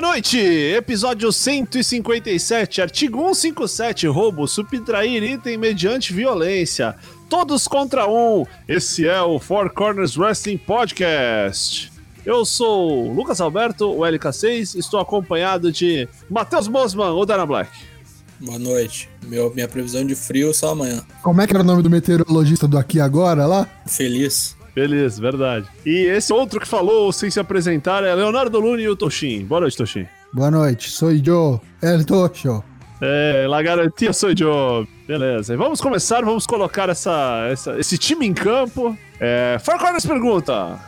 Boa noite! Episódio 157, artigo 157, roubo, subtrair item mediante violência. Todos contra um. Esse é o Four Corners Wrestling Podcast. Eu sou o Lucas Alberto, o LK6, estou acompanhado de Matheus Mosman, o Dana Black. Boa noite. Meu, minha previsão de frio só amanhã. Como é que era o nome do meteorologista do aqui agora lá? Feliz. Beleza, verdade. E esse outro que falou sem se apresentar é Leonardo Lune e o Toshin. Boa noite, Toshin. Boa noite, sou eu, El Tocho. É, la garantia sou eu. Beleza. E vamos começar, vamos colocar essa, essa, esse time em campo. É, Four Corners pergunta.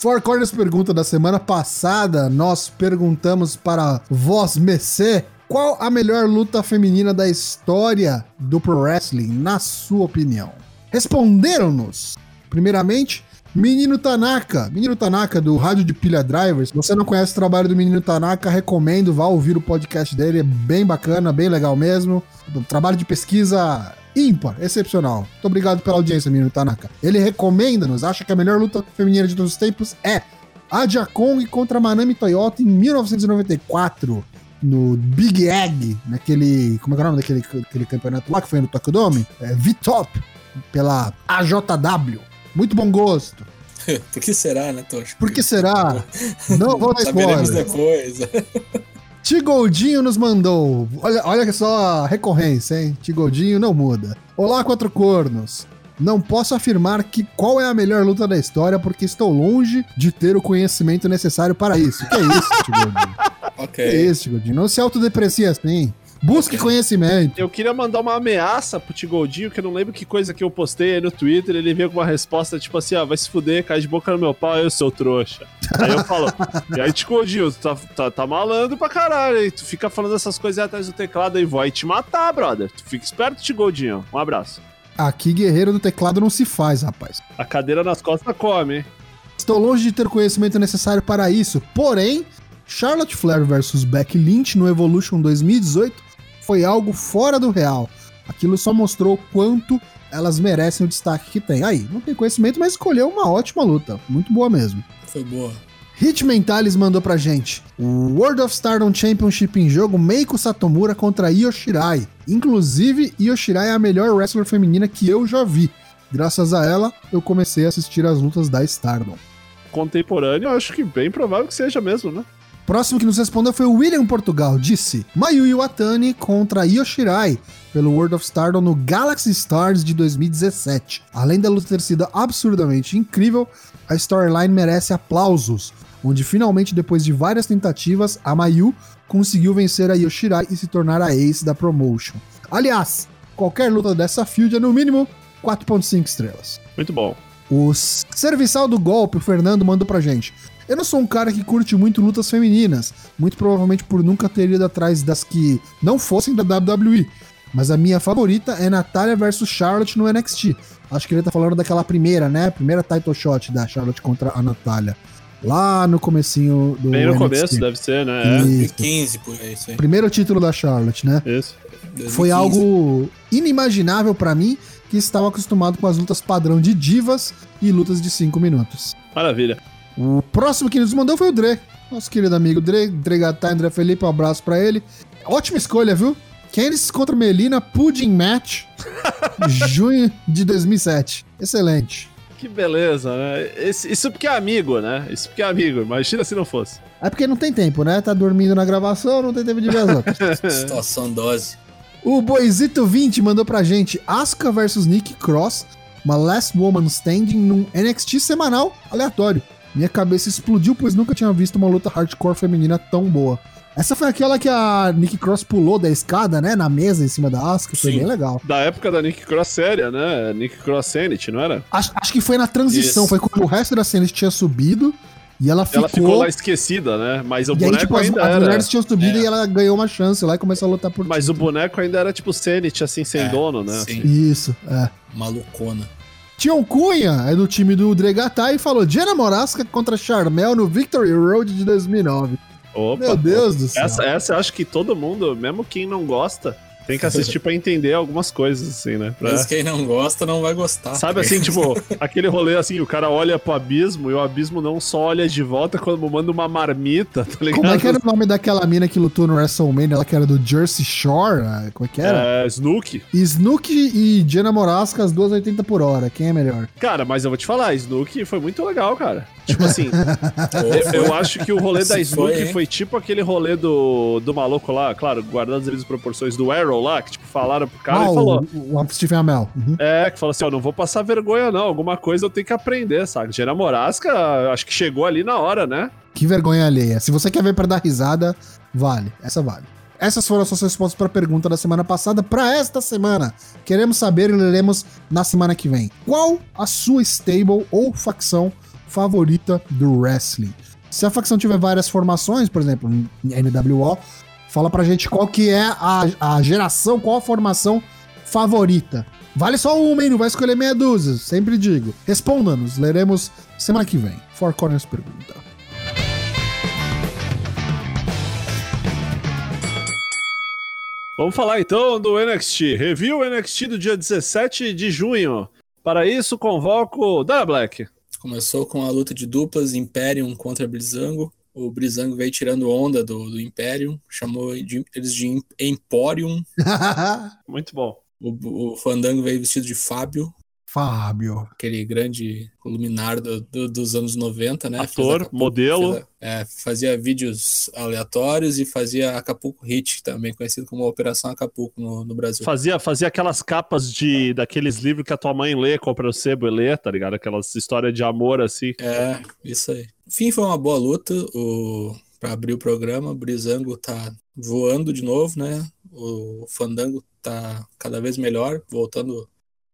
Four Corners pergunta da semana passada, nós perguntamos para Voz Messê qual a melhor luta feminina da história do Pro Wrestling, na sua opinião. Responderam-nos, primeiramente, Menino Tanaka. Menino Tanaka, do Rádio de Pilha Drivers. Se você não conhece o trabalho do Menino Tanaka, recomendo, vá ouvir o podcast dele, é bem bacana, bem legal mesmo. Trabalho de pesquisa ímpar, excepcional. Muito obrigado pela audiência, Menino Tanaka. Ele recomenda-nos, acha que a melhor luta feminina de todos os tempos é a Kong contra Manami Toyota em 1994. No Big Egg, naquele. Como é que é o nome daquele, daquele campeonato lá que foi no Tokyo Dome? É, V-Top, pela AJW. Muito bom gosto. Por que será, né, Tocho? Por que será? Não vou dar Saberemos spoiler. depois. Tigoldinho nos mandou. Olha, olha só a recorrência, hein? Tigoldinho não muda. Olá, quatro cornos. Não posso afirmar que qual é a melhor luta da história porque estou longe de ter o conhecimento necessário para isso. Que é isso, Tigoldinho? Que ok. é isso, Tigoldinho? Não se autodeprecie assim. Busque conhecimento. Eu queria mandar uma ameaça pro Tigoldinho, que eu não lembro que coisa que eu postei aí no Twitter. Ele veio com uma resposta tipo assim: ah, vai se fuder, cai de boca no meu pau, eu sou trouxa. Aí eu falo, e aí, Tigoldinho, tu tá, tá, tá malandro pra caralho, hein? Tu fica falando essas coisas aí atrás do teclado aí, vai te matar, brother. Tu fica esperto, Tigoldinho. Um abraço. Aqui, guerreiro do teclado não se faz, rapaz. A cadeira nas costas come, hein? Estou longe de ter o conhecimento necessário para isso, porém, Charlotte Flair versus Becky Lynch no Evolution 2018 foi algo fora do real. Aquilo só mostrou o quanto elas merecem o destaque que tem. Aí, não tem conhecimento, mas escolheu uma ótima luta. Muito boa mesmo. Foi boa. Hit Mentalis mandou pra gente. O World of Stardom Championship em jogo, Meiko Satomura contra Io Shirai. Inclusive, Io Shirai é a melhor wrestler feminina que eu já vi. Graças a ela, eu comecei a assistir as lutas da Stardom. Contemporâneo, acho que bem provável que seja mesmo, né? Próximo que nos respondeu foi o William Portugal. Disse: Mayu Iwatani contra Io Shirai pelo World of Stardom no Galaxy Stars de 2017. Além da luta ter sido absurdamente incrível, a storyline merece aplausos, onde finalmente, depois de várias tentativas, a Mayu conseguiu vencer a Io Shirai e se tornar a ace da promotion. Aliás, qualquer luta dessa field é no mínimo 4.5 estrelas. Muito bom. O serviçal do golpe, o Fernando, mandou pra gente. Eu não sou um cara que curte muito lutas femininas, muito provavelmente por nunca ter ido atrás das que não fossem da WWE. Mas a minha favorita é Natália versus Charlotte no NXT. Acho que ele tá falando daquela primeira, né? Primeira title shot da Charlotte contra a Natália. Lá no comecinho do Bem no NXT. começo, deve ser, né? É. Isso. 15 por aí, isso aí. Primeiro título da Charlotte, né? Isso. Foi 2015. algo inimaginável pra mim, que estava acostumado com as lutas padrão de divas e lutas de 5 minutos. Maravilha. O próximo que nos mandou foi o Dre. Nosso querido amigo Dre, Dre Gattai, André Felipe, um abraço pra ele. Ótima escolha, viu? Candice contra Melina, Pudding Match, junho de 2007. Excelente. Que beleza, né? Esse- isso porque é amigo, né? Isso porque é amigo. Imagina se não fosse. É porque não tem tempo, né? Tá dormindo na gravação, não tem tempo de ver as outras. Situação dose. o Boizito20 mandou pra gente Asuka versus Nick Cross, uma Last Woman Standing num NXT semanal aleatório. Minha cabeça explodiu, pois nunca tinha visto uma luta hardcore feminina tão boa. Essa foi aquela que a Nick Cross pulou da escada, né? Na mesa em cima da Asuka. Foi Sim. bem legal. Da época da Nick Cross séria, né? Nick Cross Sanity, não era? Acho, acho que foi na transição. Isso. Foi quando o resto da cena tinha subido e ela ficou. Ela ficou lá esquecida, né? Mas o e aí, boneco tipo, as, ainda as era. mulheres tinham subido É. e ela ganhou uma chance lá e começou a lutar por Mas o boneco ainda era tipo Sanity, assim, sem É, dono, né? Sim, Isso, é. malucona. Tião Cunha é do time do Dregatá e falou Diana Morasca contra Charmel no Victory Road de 2009. Opa, Meu Deus do céu. Essa, essa eu acho que todo mundo, mesmo quem não gosta, tem que assistir pra entender algumas coisas, assim, né? Pra- Mas quem não gosta não vai gostar. Sabe assim, tipo, aquele rolê assim, o cara olha pro abismo e o abismo não só olha de volta quando manda uma marmita, tá ligado? Como é que era o nome daquela mina que lutou no WrestleMania? Ela que era do Jersey Shore? ah, Como é que era? É, Snook. Snook e Diana Morasca, as duas 80 por hora. Quem é melhor? Cara, mas eu vou te falar, Snook foi muito legal, cara. Tipo assim, eu, eu acho que o rolê da Snook foi, foi, tipo aquele rolê do, do maluco lá, claro, guardando as devidas proporções do Arrow lá, que tipo, falaram pro cara ah, e falou. o, o Stephen Amell. Uhum. É, que falou assim, ó, não vou passar vergonha não, alguma coisa eu tenho que aprender, sabe? Diana Morasca, acho que chegou ali na hora, né? Que vergonha alheia. Se você quer ver pra dar risada, vale. Essa vale. Essas foram as suas respostas para a pergunta da semana passada. Para esta semana, queremos saber e leremos na semana que vem. Qual a sua stable ou facção favorita do wrestling? Se a facção tiver várias formações, por exemplo, NWO, fala pra gente qual que é a, a geração, qual a formação favorita. Vale só uma, hein? Não vai escolher meia dúzia. Sempre digo. Responda-nos. Leremos semana que vem. Four Corners pergunta. Vamos falar então do NXT. Review NXT do dia 17 de junho. Para isso, convoco Dana Black. Começou com a luta de duplas Imperium contra Brizango. O Brizango veio tirando onda do, do Imperium, chamou de- eles de Emporium. Muito bom. O, o Fandango veio vestido de Fábio, Fábio. aquele grande luminar do- do- dos anos 90, né? Ator, Acapulco- modelo. fez é, fazia vídeos aleatórios e fazia Acapulco Hit, também conhecido como Operação Acapulco no, no Brasil. Fazia, fazia aquelas capas de daqueles livros que a tua mãe lê, compra o sebo e lê, tá ligado? Aquelas histórias de amor assim. É, isso aí. Enfim, foi uma boa luta o, para abrir o programa. O Brizango tá voando de novo, né? O Fandango tá cada vez melhor, voltando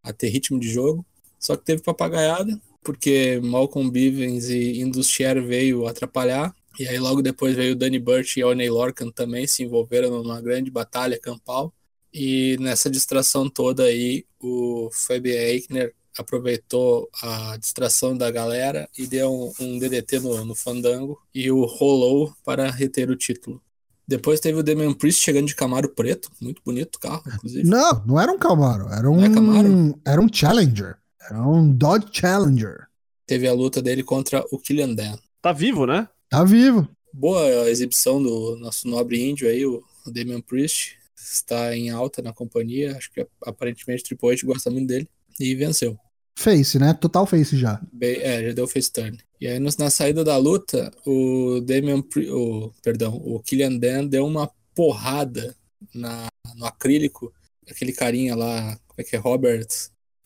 a ter ritmo de jogo. Só que teve papagaiada, porque Malcolm Bivens e Industrier veio atrapalhar. E aí logo depois veio o Danny Burch e o Oney Lorcan também se envolveram numa grande batalha campal. E nessa distração toda aí, o Fabian Eichner aproveitou a distração da galera e deu um, um DDT no, no Fandango e o rolou para reter o título. Depois teve o Damian Priest chegando de Camaro preto, muito bonito o carro, inclusive. Não, não era um Camaro, era um, Não é Camaro? era um Challenger. Era um Dodge Challenger. Teve a luta dele contra o Killian Dan. Tá vivo, né? Tá vivo. Boa exibição do nosso nobre índio aí, o o Damian Priest. Está em alta na companhia, acho que aparentemente o Triple H gosta muito dele. E venceu. Face, né? Total face já. Bem- é, já deu face turn. E aí, na saída da luta, o Damian, o, perdão, o Killian Dan deu uma porrada na, no acrílico. Aquele carinha lá, como é que é? Robert.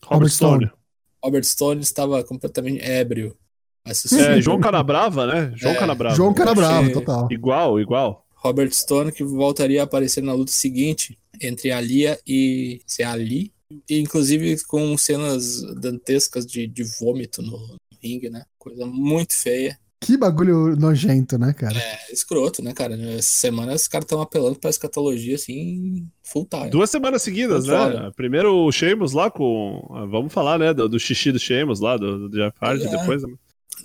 Robert Stone. Robert Stone estava completamente ébrio. assistindo. É, João Canabrava, né? João É, Canabrava. João Canabrava, total. Igual, igual. Robert Stone que voltaria a aparecer na luta seguinte entre Alia e se é Ali, inclusive com cenas dantescas de, de vômito no ringue, né? Coisa muito feia. Que bagulho nojento, né, cara? É escroto, né, cara? Essa semana os caras estão apelando pra escatologia assim, full time. Duas semanas seguidas, Tô né? Primeiro o Sheamus lá com. ah, Vamos falar, né? Do, do xixi do Sheamus lá, do, do Jeff Hardy, É. depois. né?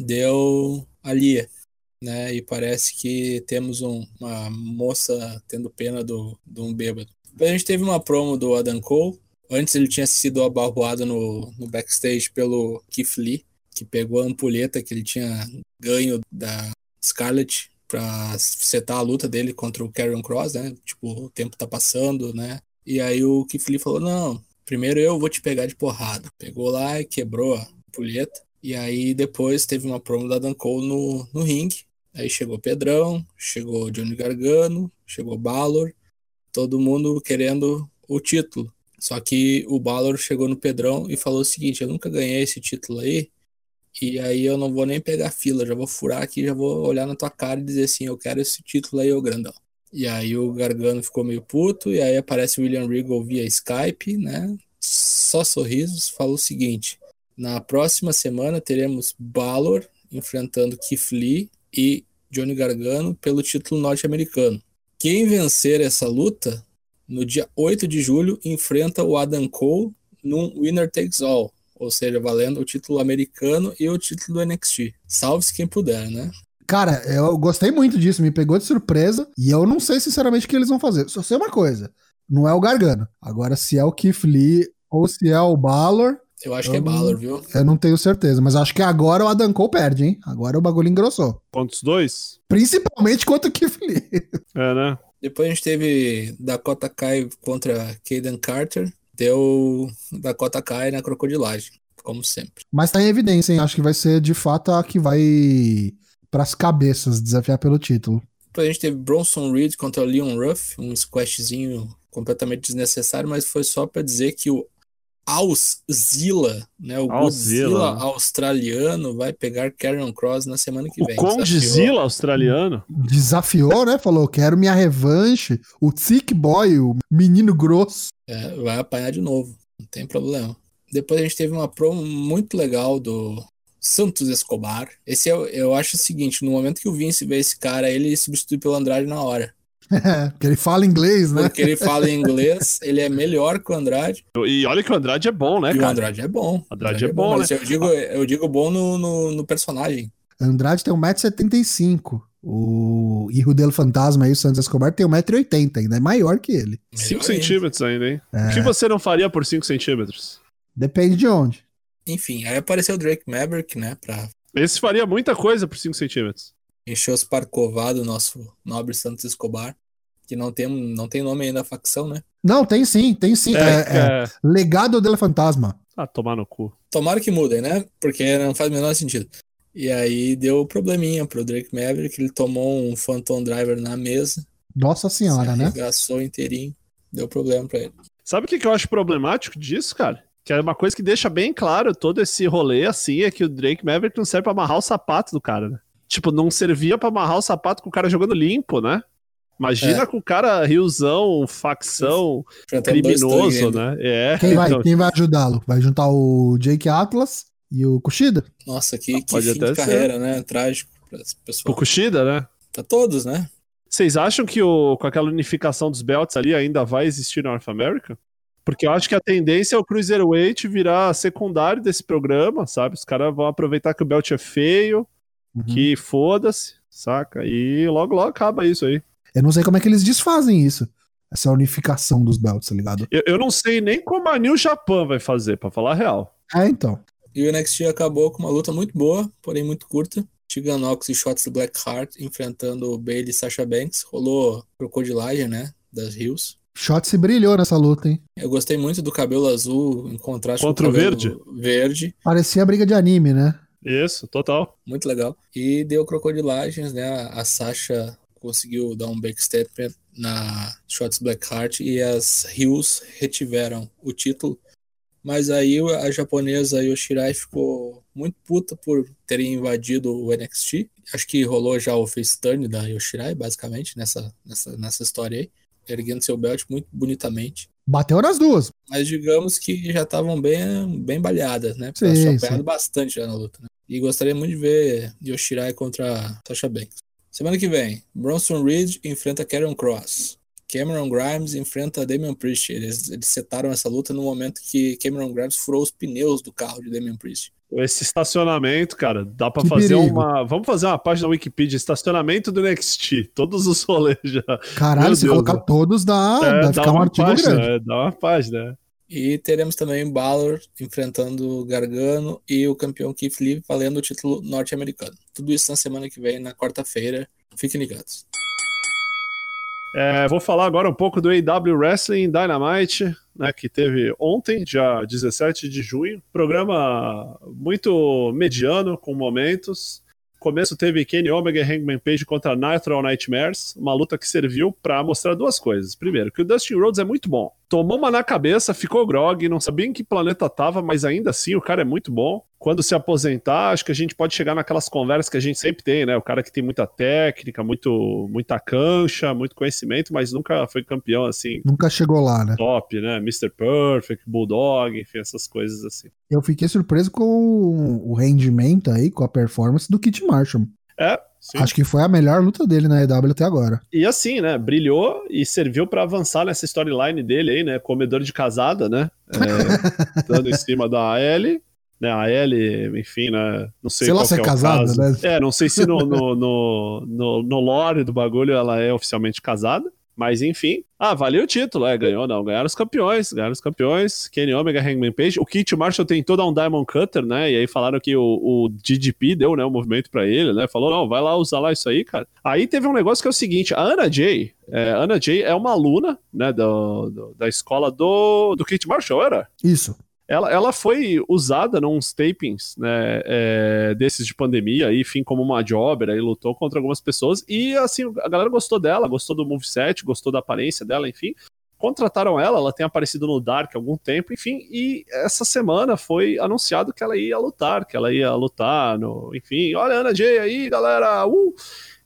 Deu Alia, né? E parece que temos um- uma moça tendo pena do, de um bêbado. Depois a gente teve uma promo do Adam Cole. Antes ele tinha sido abarroado no, no backstage pelo Keith Lee, que pegou a ampulheta que ele tinha ganho da Scarlett pra setar a luta dele contra o Karrion Cross, né? Tipo, o tempo tá passando, né? E aí o Keith Lee falou: Não, primeiro eu vou te pegar de porrada. Pegou lá e quebrou a ampulheta. E aí depois teve uma promo da Dan Cole no, no ringue. Aí chegou Pedrão, chegou Johnny Gargano, chegou Balor, todo mundo querendo o título. Só que o Balor chegou no Pedrão e falou o seguinte: eu nunca ganhei esse título aí, e aí eu não vou nem pegar fila, já vou furar aqui, já vou olhar na tua cara e dizer assim: eu quero esse título aí, ô grandão. E aí o Gargano ficou meio puto, e aí aparece o William Regal via Skype, né? Só sorrisos, falou o seguinte: na próxima semana teremos Balor enfrentando Keith Lee e Johnny Gargano pelo título norte-americano. Quem vencer essa luta, no dia 8 de julho, enfrenta o Adam Cole num Winner Takes All. ou seja, valendo o título americano e o título do NXT. Salve-se quem puder, né? Cara, eu gostei muito disso, me pegou de surpresa. E eu não sei sinceramente o que eles vão fazer. Só sei uma coisa: não é o Gargano. Agora, se é o Keith Lee ou se é o Balor, Eu acho que é Eu não- Balor, viu? eu não tenho certeza. Mas acho que agora o Adam Cole perde, hein? Agora o bagulho engrossou. Contra os dois? Principalmente contra o Keith Lee. É, né? Depois a gente teve Dakota Kai contra Kaden Carter. Deu Dakota Kai na crocodilagem, como sempre. Mas tá em evidência, hein? Acho que vai ser de fato a que vai pras cabeças desafiar pelo título. Depois a gente teve Bronson Reed contra Leon Ruff, um squashzinho completamente desnecessário, mas foi só pra dizer que o Auszilla, né, o Auszilla, Godzilla australiano, vai pegar Karrion Cross na semana que O vem. Condzilla australiano. Desafiou, né? Falou: quero minha revanche. O Thick Boy, o menino grosso. É, vai apanhar de novo, não tem problema. Depois a gente teve uma promo muito legal do Santos Escobar. Esse eu, eu acho o seguinte: no momento que o Vince vê esse cara, ele substitui pelo Andrade na hora. É, porque ele fala inglês, né? Porque ele fala em inglês, ele é melhor que o Andrade. E olha que o Andrade é bom, né, e o cara? Andrade é bom. Andrade é bom, mas eu digo, eu digo bom no, no, no personagem. Andrade tem 1,75m. O Hijo del Fantasma aí, o Santos Escobar, tem 1,80m, ainda é maior que ele. 5 Melhor ainda. centímetros ainda, hein? É. O que você não faria por 5 centímetros? Depende de onde. Enfim, aí apareceu o Drake Maverick, né? Pra Esse faria muita coisa por 5 centímetros. Encher os parcovados do nosso nobre Santos Escobar. Que não tem, não tem nome ainda da facção, né? Não, tem sim, tem sim. É, é, é... Legado del Fantasma. Ah, tomar no cu. Tomara que mudem, né? Porque não faz o menor sentido. E aí deu probleminha pro Drake Maverick, ele tomou um Phantom Driver na mesa, Nossa senhora, se né? arregaçou inteirinho, deu problema pra ele. Sabe o que, que eu acho problemático disso, cara? Que é uma coisa que deixa bem claro todo esse rolê assim, é que o Drake Maverick não serve pra amarrar o sapato do cara, né? Tipo, não servia pra amarrar o sapato com o cara jogando limpo, né? Imagina É. com o cara riozão, facção, criminoso, né? É. Quem vai, então, quem vai ajudá-lo? Vai juntar o Jake Atlas e o Kushida? Nossa, que, que Pode fim até de carreira, né? Trágico pra esse o pessoal. Kushida, né? Pra todos, né? Vocês acham que o, com aquela unificação dos belts ali ainda vai existir na North America? Porque eu acho que a tendência é o Cruiserweight virar secundário desse programa, sabe? Os caras vão aproveitar que o belt é feio, Uhum. que foda-se, saca? E logo, logo acaba isso aí. Eu não sei como é que eles desfazem isso. Essa unificação dos belts, tá ligado? Eu, eu não sei nem como a New Japan vai fazer, pra falar a real. É, então. E o NXT acabou com uma luta muito boa, porém muito curta. Tegan Nox e Shots Blackheart enfrentando Bailey e Sasha Banks. Rolou crocodilagem, né? Das Rios. Shot se brilhou nessa luta, hein? Eu gostei muito do cabelo azul em contraste Contra com o o cabelo verde. Parecia briga de anime, né? Isso, total. Muito legal. E deu crocodilagens, né? A Sasha conseguiu dar um backstep na Shots Blackheart e as Rios retiveram o título. Mas aí a japonesa Yoshirai ficou muito puta por terem invadido o NXT. Acho que rolou já o face turn da Yoshirai, basicamente, nessa, nessa, nessa história aí. Erguendo seu belt muito bonitamente. Bateu nas duas. Mas digamos que já estavam bem, bem baleadas, né? Porque Sim, elas tinham apanhado bastante já na luta. Né? E gostaria muito de ver Yoshirai contra Sasha Banks. Semana que vem, Bronson Reed enfrenta Karen Cross. Cameron Grimes enfrenta Damian Priest. Eles, eles setaram essa luta no momento que Cameron Grimes furou os pneus do carro de Damian Priest. Esse estacionamento, cara, dá pra Que fazer perigo. uma. Vamos fazer uma página Wikipedia, estacionamento do NXT. Todos os rolês já. Caralho, Meu se Deus, colocar né? todos dá, É, dá ficar um uma artigo página, grande. é, dá uma página. E teremos também Balor enfrentando Gargano e o campeão Keith Lee valendo o título norte-americano. Tudo isso na semana que vem, na quarta-feira. Fiquem ligados. É, vou falar agora um pouco do AW Wrestling Dynamite, né, que teve ontem, dia 17 de junho. Programa muito mediano, com momentos. Começo teve Kenny Omega e Hangman Page contra Nitro Nightmares, uma luta que serviu pra mostrar duas coisas. Primeiro, que o Dustin Rhodes é muito bom. Tomou uma na cabeça, ficou grog, não sabia em que planeta tava, mas ainda assim o cara é muito bom. Quando se aposentar, acho que a gente pode chegar naquelas conversas que a gente sempre tem, né? O cara que tem muita técnica, muito, muita cancha, muito conhecimento, mas nunca foi campeão assim, Nunca chegou lá, né? top, né? Mr. Perfect, Bulldog, enfim, essas coisas assim. Eu fiquei surpreso com o rendimento aí, com a performance do Kit Marshall. É, sim. Acho que foi a melhor luta dele na EW até agora. E assim, né? Brilhou e serviu pra avançar nessa storyline dele aí, né? Comedor de casada, né? É, dando em cima da AL. né? A Ellie, enfim, né? Não sei Sei lá se é o casada, caso. né? É, não sei se no, no, no, no, no lore do bagulho ela é oficialmente casada. Mas enfim. Ah, valeu o título. É, ganhou não. Ganharam os campeões. Ganharam os campeões. Kenny Omega, Hangman Page. O Kit Marshall tentou dar um Diamond Cutter, né? E aí falaram que o, o deu, né, o movimento pra ele, né? Falou, não, vai lá usar lá isso aí, cara. Aí teve um negócio que é o seguinte. A Anna Jay, é, a Anna Jay é uma aluna, né, do, do- da escola do, do Kit Marshall, era? Isso. Ela, ela foi usada nos tapings né, é, desses de pandemia, enfim, como uma jobber, aí lutou contra algumas pessoas. E, assim, a galera gostou dela, gostou do moveset, gostou da aparência dela, enfim. Contrataram ela, ela tem aparecido no Dark há algum tempo, enfim. E essa semana foi anunciado que ela ia lutar, que ela ia lutar, no, enfim. Olha a Ana Jay aí, galera! Uh!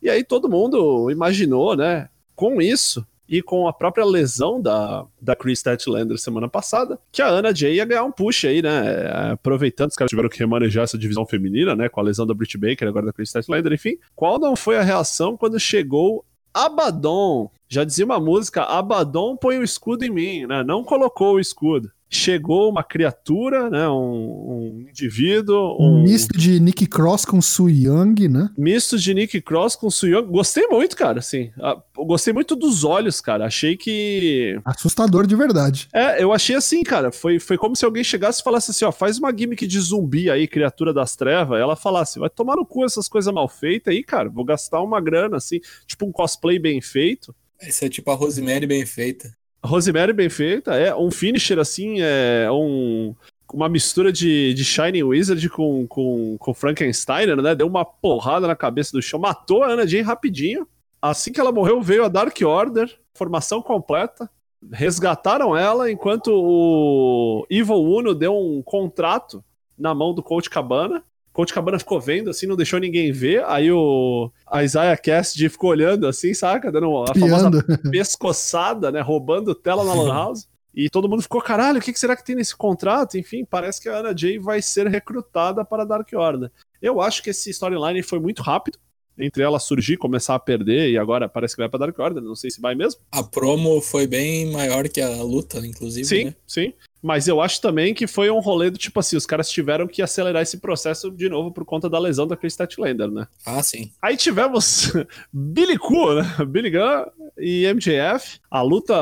E aí todo mundo imaginou, né, com isso e com a própria lesão da, da Chris Statlander semana passada, que a Ana Jay ia ganhar um push aí, né? É, Aproveitando, os caras tiveram que remanejar essa divisão feminina, né? Com a lesão da Britt Baker, agora da Chris Statlander, enfim. Qual não foi a reação quando chegou Abaddon? Já dizia uma música, Abaddon põe o escudo em mim, né? Não colocou o escudo. Chegou uma criatura, né? Um, um indivíduo, Um um misto de Nick Cross com Su Young, né? misto de Nick Cross com Suyong. Gostei muito, cara, assim. Gostei muito dos olhos, cara. Achei que. Assustador de verdade. É, eu achei assim, cara. Foi, foi como se alguém chegasse e falasse assim: ó, faz uma gimmick de zumbi aí, criatura das trevas. Ela falasse: vai tomar no cu essas coisas mal feitas aí, cara. Vou gastar uma grana, assim, tipo um cosplay bem feito. Isso é tipo a Rosemary bem feita. Rosemary bem feita, é um finisher assim, é um uma mistura de, de Shining Wizard com, com, com Frankenstein, né? Deu uma porrada na cabeça do chão, matou a Ana Jane rapidinho. Assim que ela morreu, veio a Dark Order, formação completa. Resgataram ela enquanto o Evil Uno deu um contrato na mão do Coach Cabana. Coach Cabana ficou vendo, assim, não deixou ninguém ver. Aí o a Isaiah Cassidy ficou olhando, assim, saca? Dando a famosa Piando. pescoçada, né? Roubando tela na Lan House. E todo mundo ficou, caralho, o que que será que tem nesse contrato? Enfim, parece que a Ana Jay vai ser recrutada para a Dark Order. Eu acho que esse storyline foi muito rápido. Entre ela surgir, começar a perder e agora parece que vai para Dark Order. Não sei se vai mesmo. A promo foi bem maior que a luta, inclusive, Sim, né? sim. Mas eu acho também que foi um rolê do tipo assim: os caras tiveram que acelerar esse processo de novo por conta da lesão da Chris Statlander, né? Ah, sim. Aí tivemos Billy Cool, né? Billy Gunn e MJF. A luta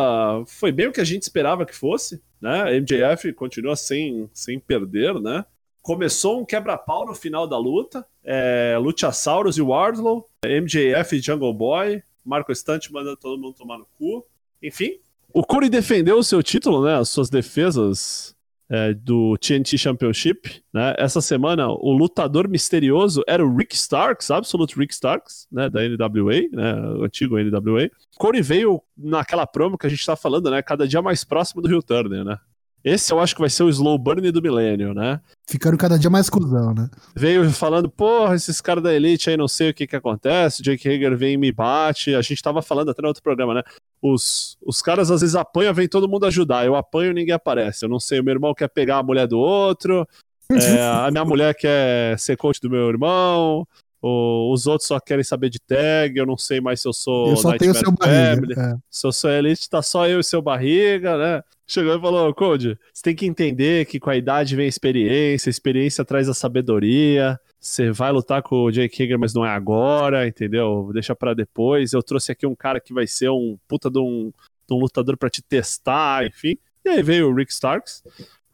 foi bem o que a gente esperava que fosse, né? MJF continua sem, sem perder, né? Começou um quebra-pau no final da luta. É, Luchasaurus e Wardlow, MJF e Jungle Boy, Marco Estante mandando todo mundo tomar no cu. Enfim, o Corey defendeu o seu título, né? As suas defesas é, do TNT Championship, né? Essa semana o lutador misterioso era o Rick Starks, Absolute Rick Starks, né? Da NWA, né? O antigo NWA. Corey veio naquela promo que a gente tá falando, né? Cada dia mais próximo do Rio Turner, né? Esse eu acho que vai ser o slow burn do milênio, né? Ficaram cada dia mais cuzão, né? Veio falando, porra, esses caras da Elite aí não sei o que que acontece, o Jake Hager vem e me bate. A gente tava falando até no outro programa, né? Os, os caras às vezes apanham, vem todo mundo ajudar. Eu apanho ninguém aparece. Eu não sei, o meu irmão quer pegar a mulher do outro, é, a minha mulher quer ser coach do meu irmão, o- os outros só querem saber de tag, eu não sei mais se eu sou Eu só tenho o seu Nightmare barriga. Family. É. Se eu sou elite, tá só eu e seu barriga, né? Chegou e falou, Code, você tem que entender que com a idade vem a experiência, a experiência traz a sabedoria. Você vai lutar com o Jake Hager, mas não é agora, entendeu? Deixa pra depois. Eu trouxe aqui um cara que vai ser um puta de um, de um lutador pra te testar, enfim. E aí veio o Rick Starks.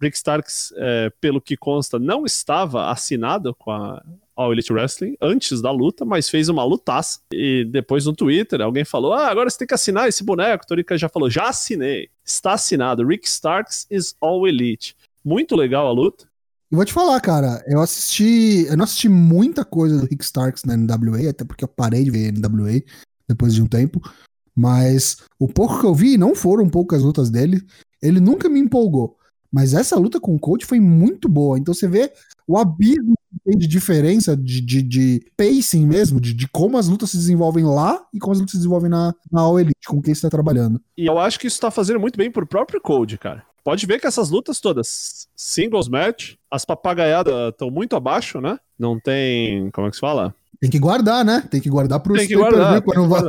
Rick Starks, é, pelo que consta, não estava assinado com a All Elite Wrestling antes da luta, mas fez uma lutaça. E depois no Twitter, alguém falou: Ah, agora você tem que assinar esse boneco. Torica já falou: Já assinei. Está assinado. Rick Starks is All Elite. Muito legal a luta. E vou te falar, cara, eu assisti. Eu não assisti muita coisa do Rick Starks na NWA, até porque eu parei de ver NWA depois de um tempo. Mas o pouco que eu vi, não foram poucas lutas dele, ele nunca me empolgou. Mas essa luta com o coach foi muito boa. Então você vê o abismo tem de diferença de, de, de pacing mesmo, de, de como as lutas se desenvolvem lá e como as lutas se desenvolvem na, na All Elite, com quem você tá trabalhando. E eu acho que isso tá fazendo muito bem pro próprio Code, cara. Pode ver que essas lutas todas, singles match, as papagaiadas estão muito abaixo, né? Não tem. Como é que se fala? Tem que guardar, né? Tem que guardar pro Tem que guardar, tem que va-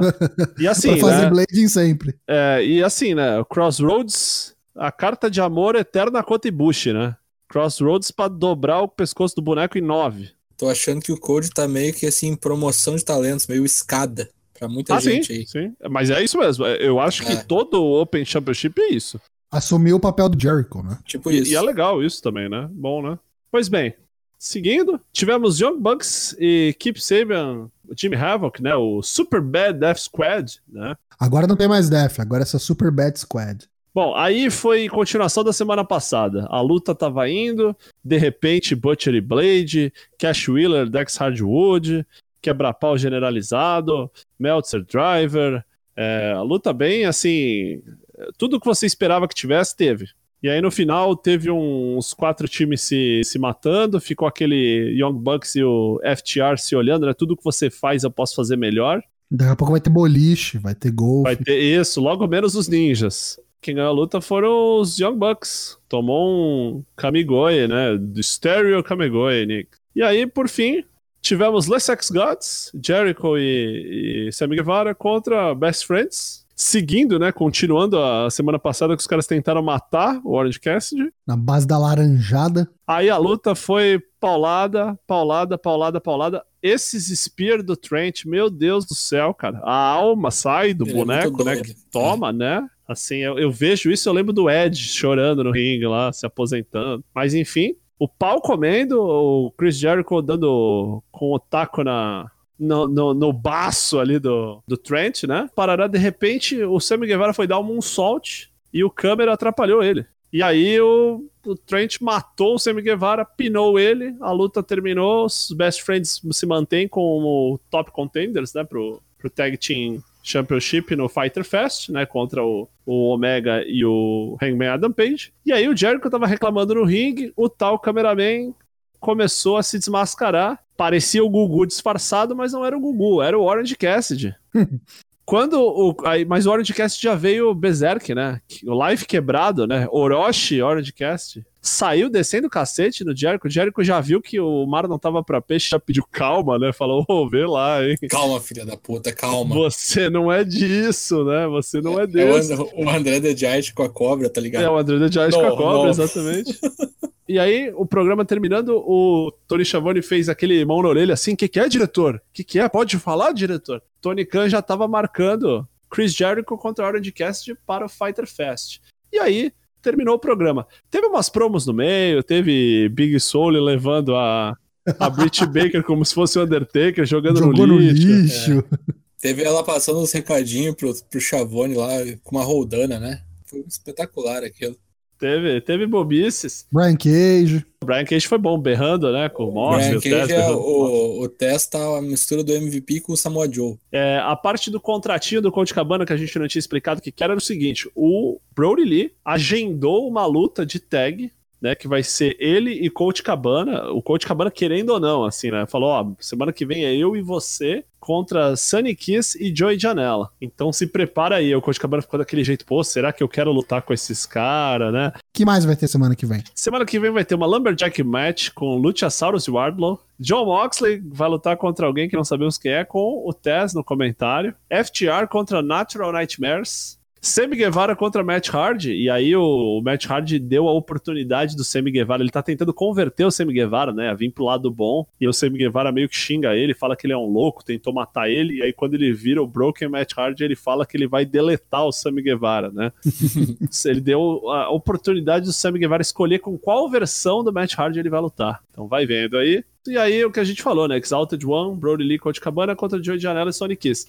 E assim, pra fazer né? blading sempre. É, e assim, né? Crossroads, a carta de amor eterna contra Ibushi, né? Crossroads pra dobrar o pescoço do boneco em nove. Tô achando que o Code tá meio que assim, em promoção de talentos, meio escada pra muita Ah, sim, gente aí. sim. Mas é isso mesmo. Eu acho É. que todo o Open Championship é isso. Assumiu o papel do Jericho, né? Tipo isso. e é legal isso também, né? Bom, né? Pois bem, seguindo, tivemos Young Bucks e Keep Sabian, o Jimmy Havoc, né? O Super Bad Death Squad, né? Agora não tem mais Def, agora é essa Super Bad Squad. Bom, aí foi continuação da semana passada. A luta tava indo, de repente Butcher e Blade, Cash Wheeler, Dex Hardwood, quebra-pau generalizado, Meltzer Driver. é, a luta bem, assim, tudo que você esperava que tivesse, teve. E aí no final teve uns quatro times se, se matando, ficou aquele Young Bucks e o FTR se olhando, né? Tudo que você faz eu posso fazer melhor. Daqui a pouco vai ter boliche, vai ter golfe. Vai ter isso, logo menos os ninjas. Quem ganhou a luta foram os Young Bucks. Tomou um Kamigoye, né? Do Stereo Kamigoye, Nick. E aí, por fim, tivemos Les Sex Gods, Jericho e, e Sammy Guevara contra Best Friends. Seguindo, né? Continuando a semana passada que os caras tentaram matar o Orange Cassidy. Na base da laranjada. Aí a luta foi paulada, paulada, paulada, paulada. Esses Spear do Trent, meu Deus do céu, cara. A alma sai do Ele é boneco, muito né? Que toma, né? Assim, eu, eu vejo isso, eu lembro do Ed chorando no ringue lá, se aposentando. Mas enfim, o pau comendo, o Chris Jericho dando com o taco na, no, no, no baço ali do, do Trent, né? Parará, de repente, o Sammy Guevara foi dar um moonsault e o câmera atrapalhou ele. E aí o, o Trent matou o Sammy Guevara, pinou ele, a luta terminou, os Best Friends se mantêm como top contenders, né, pro, pro Tag Team Championship no Fighter Fest, né, contra o, o Omega e o Hangman Adam Page. E aí o Jericho tava reclamando no ringue, o tal cameraman começou a se desmascarar. Parecia o Gugu disfarçado, mas não era o Gugu, era o Orange Cassidy. Quando o. Aí, mas o Orange Cast já veio Berserk, né? O live quebrado, né? Orochi Orange Cast. Saiu descendo o cacete no Jericho. O Jericho já viu que o mar não tava pra peixe, já pediu calma, né? Falou, ô, vê lá, hein? Calma, filha da puta, calma. Você não é disso, né? Você não é É Deus. o, o André The Giant com a cobra, tá ligado? É o André de Giant com a cobra, exatamente. E aí, o programa terminando, o Tony Schiavone fez aquele mão na orelha assim: o que, que é, diretor? O que, que é? Pode falar, diretor? Tony Khan já tava marcando Chris Jericho contra Orange Cassidy para o Fighter Fest. E aí, terminou o programa. Teve umas promos no meio, teve Big Soul levando a, a Britt Baker como se fosse o Undertaker, jogando Jogou no no lixo. lixo. Teve ela passando uns recadinhos pro, pro Chavone lá com uma roldana, né? Foi espetacular aquilo. Teve, teve bobices. Brian Cage. O Brian Cage foi bom, berrando, né? Com o Moss, Brian o Tess Cage é o, o Tess tá a mistura do MVP com o Samoa Joe. É, a parte do contratinho do Colt Cabana que a gente não tinha explicado o que era o seguinte: o Brody Lee agendou uma luta de tag, né? Que vai ser ele e Colt Cabana. O Colt Cabana querendo ou não, assim, né? Falou: ó, semana que vem é eu e você contra Sunny Kiss e Joey Janela. Então se prepara aí. O Colt Cabana ficou daquele jeito: pô, será que eu quero lutar com esses caras, né? que mais vai ter semana que vem? Semana que vem vai ter uma Lumberjack Match com Luchasaurus e Wardlow. John Moxley vai lutar contra alguém que não sabemos quem é, com o Tess no comentário. FTR contra Natural Nightmares. Sammy Guevara contra Matt Hardy. E aí o, Matt Hardy deu a oportunidade do Sammy Guevara. Ele tá tentando converter o Sammy Guevara, né? A vir pro lado bom. E o Sammy Guevara meio que xinga ele, fala que ele é um louco, tentou matar ele. E aí quando ele vira o Broken Matt Hardy, ele fala que ele vai deletar o Sammy Guevara, né? ele deu a oportunidade do Sammy Guevara escolher com qual versão do Matt Hardy ele vai lutar. Então vai vendo aí. E aí o que a gente falou, né? Exalted One, Brody Lee, Colt Cabana contra Joey Janela e Sonic Kiss.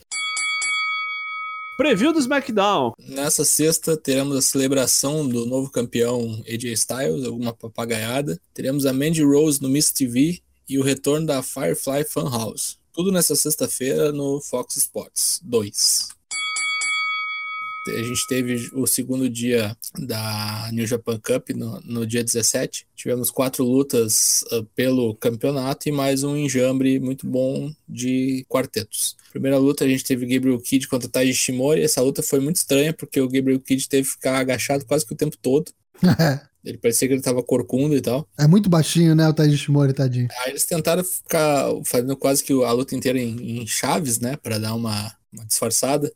Preview do SmackDown. Nessa sexta teremos a celebração do novo campeão AJ Styles, alguma papagaiada. Teremos a Mandy Rose no Miss TV e o retorno da Firefly Funhouse. Tudo nessa sexta-feira no Fox Sports 2. A gente teve o segundo dia da New Japan Cup no, no dia 17. Tivemos quatro lutas uh, pelo campeonato e mais um enjambre muito bom de quartetos. Primeira luta a gente teve Gabriel Kidd contra Taiji Shimori. Essa luta foi muito estranha porque o Gabriel Kidd teve que ficar agachado quase que o tempo todo. Ele parecia que ele tava corcunda e tal. é muito baixinho, né, o Taiji Shimori, tadinho. Aí eles tentaram ficar fazendo quase que a luta inteira em, em chaves, né? Pra dar uma, uma disfarçada.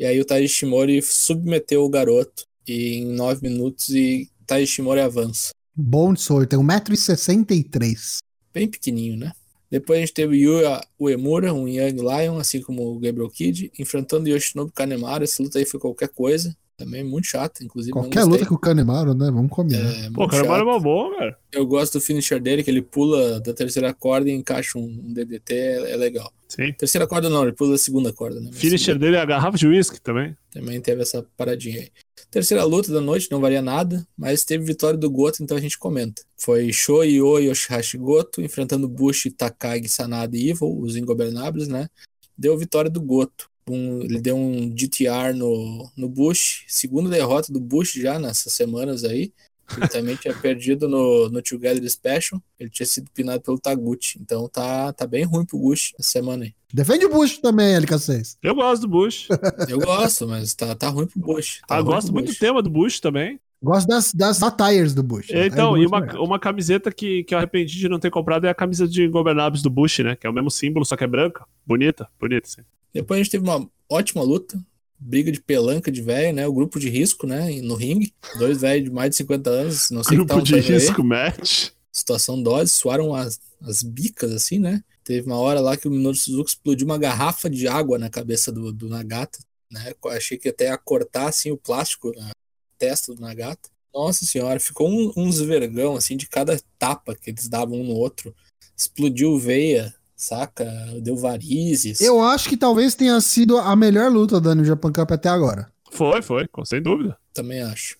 E aí o Taiji Shimori submeteu o garoto em nove minutos e Taiji Shimori avança. Bom de sou, tem 1,63m. Bem pequenininho, né? Depois a gente teve Yuya Uemura, um Young Lion, assim como o Gabriel Kidd, enfrentando Yoshinobu Kanemaru. Essa luta aí foi qualquer coisa. Também muito chata, inclusive. Qualquer luta com o Canemaro, né? Vamos combinar. É, Pô, o chato. é uma boa, velho. Eu gosto do finisher dele, que ele pula da terceira corda e encaixa um, um DDT, é, é legal. Sim. Terceira corda não, ele pula da segunda corda, né? Mas Finisher dele é a garrafa de uísque também. Também teve essa paradinha aí. Terceira luta da noite, não valia nada, mas teve vitória do Goto, então a gente comenta. Foi Shoyo Yoshihashi Goto enfrentando Bushi, Takagi, Sanada e Evil, os ingobernáveis, né? Deu vitória do Goto. Um- ele deu um GTR no, no Bush, segunda derrota do Bush já nessas semanas aí. Ele também tinha perdido no, no Together Special. Ele tinha sido pinado pelo Taguchi. Então tá, tá bem ruim pro Bush essa semana aí. Defende o Bush também, LK6. Eu gosto do Bush. Eu gosto, mas tá, tá ruim pro Bush. Tá Ah, ruim gosto pro muito Bush. do tema do Bush também. Gosto das, das attires do Bush. Então, Attire e uma, né? uma camiseta que, que eu arrependi de não ter comprado é a camisa de Ingobernáveis do Bush, né? Que é o mesmo símbolo, só que é branca. Bonita, bonita, sim. Depois a gente teve uma ótima luta. Briga de pelanca de velho, né? O grupo de risco, né? No ringue. Dois velhos de mais de 50 anos. Não sei o que Grupo de fazendo aí. risco match. Situação dose. Suaram as, as bicas, assim, né? Teve uma hora lá que o Minoru Suzuki explodiu uma garrafa de água na cabeça do, do Nagata. Né? Achei que até ia cortar, assim, o plástico na testa do Nagata. Nossa senhora, ficou um- uns vergão, assim, de cada tapa que eles davam um no outro. Explodiu veia, saca? Deu varizes. Eu acho que talvez tenha sido a melhor luta da New Japan Cup até agora. Foi, foi, com- sem dúvida. Também acho.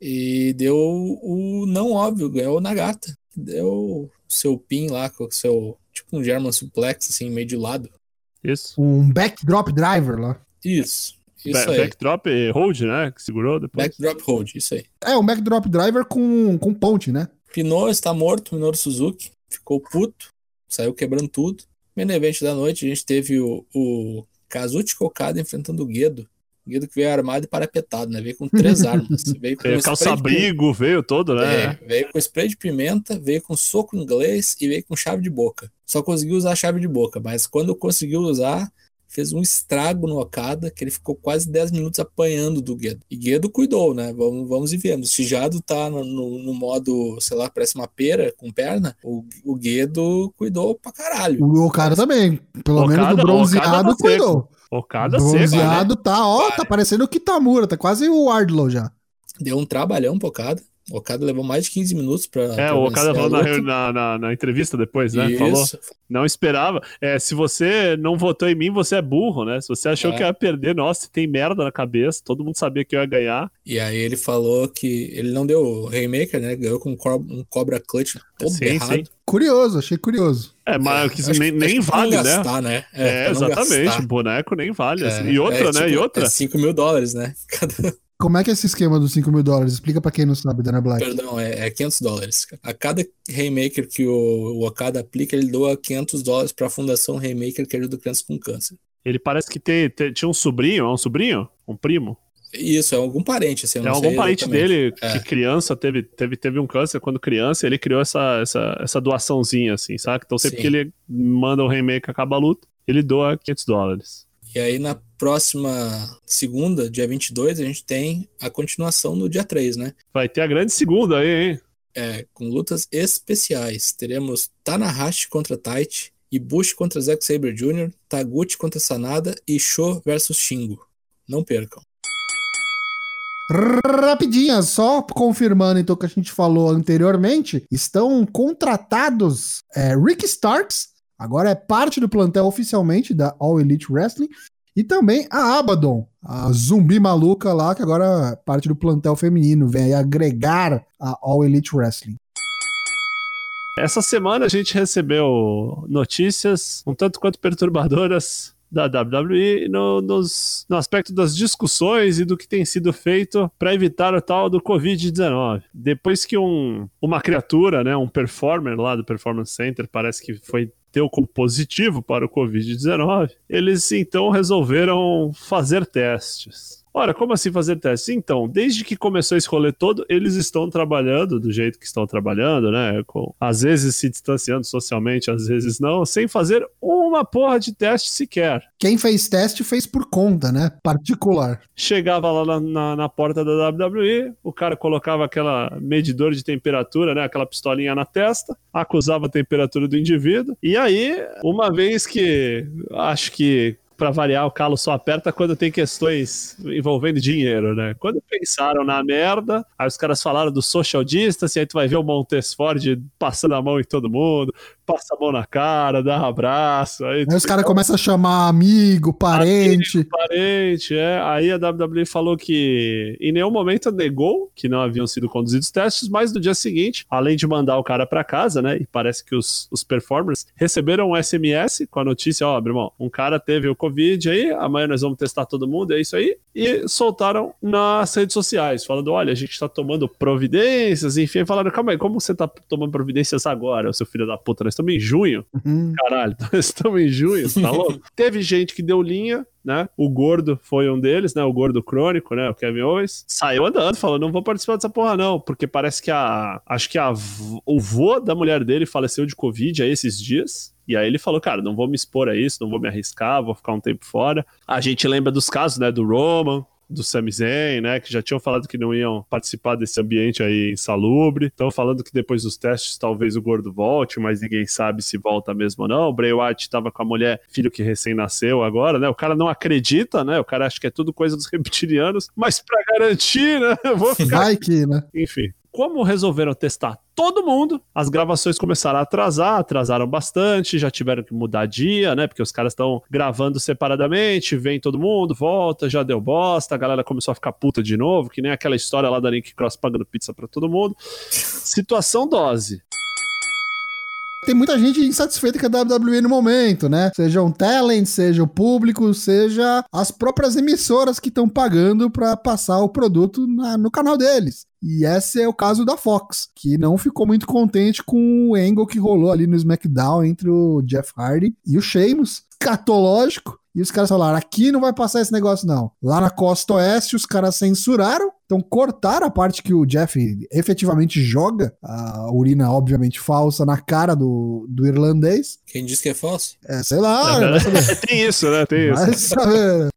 E deu o não óbvio, ganhou o Nagata. Deu o seu pin lá com o seu. Tipo um German suplex, assim, meio de lado. Isso. Um backdrop driver lá. Isso. Isso Ba- aí. backdrop hold, né? Que segurou depois. Backdrop hold, isso aí. É, um backdrop driver com, com ponte, né? Pinot está morto, Minoru Suzuki. Ficou puto. Saiu quebrando tudo. Main event da noite, a gente teve o, o Kazuchi Kokada enfrentando o Guedo. O Guedo que veio armado e parapetado, né? Veio com três armas. Veio com spray de calça-abrigo veio todo, né? É, veio com spray de pimenta, veio com soco inglês e veio com chave de boca. Só conseguiu usar a chave de boca, mas quando conseguiu usar, fez um estrago no Okada, que ele ficou quase 10 minutos apanhando do Guedo. E Guedo cuidou, né? Vamos, vamos e vemos. O Chijado tá no, no- no modo, sei lá, parece uma pera com perna. O, o Guedo cuidou pra caralho. O Okada também. Pelo Okada- menos do Okada bronzeado tá cuidou. Okada seco, né? bronzeado tá, ó, tá parecendo o Kitamura, tá quase o Wardlow já. Deu um trabalhão pro Okada. O Okada levou mais de 15 minutos pra. É, pra o Okada a falou na, na, na- na entrevista depois, né? Falou. Isso. Não esperava. É, se você não votou em mim, você é burro, né? Se você achou É. que ia perder, nossa, tem merda na cabeça, todo mundo sabia que eu ia ganhar. E aí ele falou que ele não deu o Haymaker, né? Ganhou com um co- Cobra Clutch todo Sim, errado. sim. Curioso, achei curioso. É, mas É, que nem, vale, né? gastar, né? É, não exatamente. gastar. Boneco nem vale. assim. É, E outra, é, né? tipo, e outra. É 5 mil dólares, né? Cada, Como é que é esse esquema dos 5 mil dólares? Explica pra quem não sabe, Dana Black. perdão, é, é 500 dólares. A cada Haymaker que o, o Okada aplica, ele doa 500 dólares pra Fundação Haymaker que ajuda crianças com câncer. Ele parece que tem, tem- tinha um sobrinho, é um sobrinho? Um primo? Isso, é algum parente, assim, eu É não algum sei parente dele É. que criança teve, teve, teve um câncer quando criança, ele criou essa, essa, essa doaçãozinha, assim, sabe? Então sempre Sim. que ele manda um remake acaba a luta, ele doa 500 dólares. E aí na próxima segunda, dia 22, a gente tem a continuação no dia 3, né? Vai ter a grande segunda aí, hein? É, com lutas especiais. Teremos Tanahashi contra Taichi, Ibushi contra Zack Saber Jr., Taguchi contra Sanada e Sho versus Shingo. Não percam. Rapidinha, só confirmando então o que a gente falou anteriormente, estão contratados é, Rick Starks, agora é parte do plantel oficialmente da All Elite Wrestling, e também a Abaddon, a zumbi maluca lá, que agora é parte do plantel feminino, vem agregar a All Elite Wrestling. Essa semana a gente recebeu notícias um tanto quanto perturbadoras da WWE no, nos- no aspecto das discussões e do que tem sido feito para evitar o tal do Covid-19. Depois que um- uma criatura, né, um performer lá do Performance Center, parece que foi como positivo para o Covid-19, eles então resolveram fazer testes. Ora, como assim fazer testes? Então, desde que começou esse rolê todo, eles estão trabalhando do jeito que estão trabalhando, né? Com, às vezes se distanciando socialmente, às vezes não, sem fazer uma porra de teste sequer. Quem fez teste fez por conta, né? Particular. Chegava lá na, na, na porta da WWE, o cara colocava aquela medidor de temperatura, né? Aquela pistolinha na testa, acusava a temperatura do indivíduo, e aí, uma vez que acho que para variar, o calo só aperta quando tem questões envolvendo dinheiro, né? Quando pensaram na merda, aí os caras falaram do social distance, aí tu vai ver o Montesford passando a mão em todo mundo, passa a mão na cara, dá um abraço. Aí, Aí os caras começam a chamar amigo, parente. Amigo, parente, é. Aí a WWE falou que em nenhum momento negou que não haviam sido conduzidos testes, mas no dia seguinte, além de mandar o cara pra casa, né? E parece que os, os performers receberam um SMS com a notícia: ó, meu irmão, um cara teve o Covid aí, amanhã nós vamos testar todo mundo, é isso aí. E soltaram nas redes sociais, falando: olha, a gente tá tomando providências, enfim, falaram: calma aí, como você tá tomando providências agora, seu filho da puta? Nós estamos em junho. Uhum. Caralho, nós estamos em junho, tá louco? Teve gente que deu linha, né? O Gordo foi um deles, né? O Gordo Crônico, né? O Kevin Owens. Saiu andando, falou: não vou participar dessa porra, não. Porque parece que a. Acho que a, o vô da mulher dele faleceu de Covid aí esses dias. E aí ele falou, cara, não vou me expor a isso, não vou me arriscar, vou ficar um tempo fora. A gente lembra dos casos, né, do Roman, do Sami Zayn, né, que já tinham falado que não iam participar desse ambiente aí insalubre. Estão falando que depois dos testes talvez o gordo volte, mas ninguém sabe se volta mesmo ou não. O Bray Wyatt estava com a mulher, filho que recém nasceu agora, né? O cara não acredita, né? O cara acha que é tudo coisa dos reptilianos, mas para garantir, né, vou ficar Vai que, né? enfim. Como resolveram testar todo mundo, as gravações começaram a atrasar, atrasaram bastante, já tiveram que mudar dia, né? Porque os caras estão gravando separadamente, vem todo mundo, volta, já deu bosta, a galera começou a ficar puta de novo, que nem aquela história lá da Nick Cross pagando pizza pra todo mundo. Situação dose. Tem muita gente insatisfeita com a WWE no momento, né? Seja um talent, seja o público, seja as próprias emissoras que estão pagando pra passar o produto na- no canal deles. E esse é o caso da Fox, que não ficou muito contente com o angle que rolou ali no SmackDown entre o Jeff Hardy e o Sheamus. Catológico. E os caras falaram: aqui não vai passar esse negócio, não. Lá na costa oeste, os caras censuraram. Então cortaram a parte que o Jeff efetivamente joga, a urina, obviamente, falsa, na cara do, do irlandês. Quem diz que é falso? É, sei lá. Tem isso, né? Tem isso. Saber.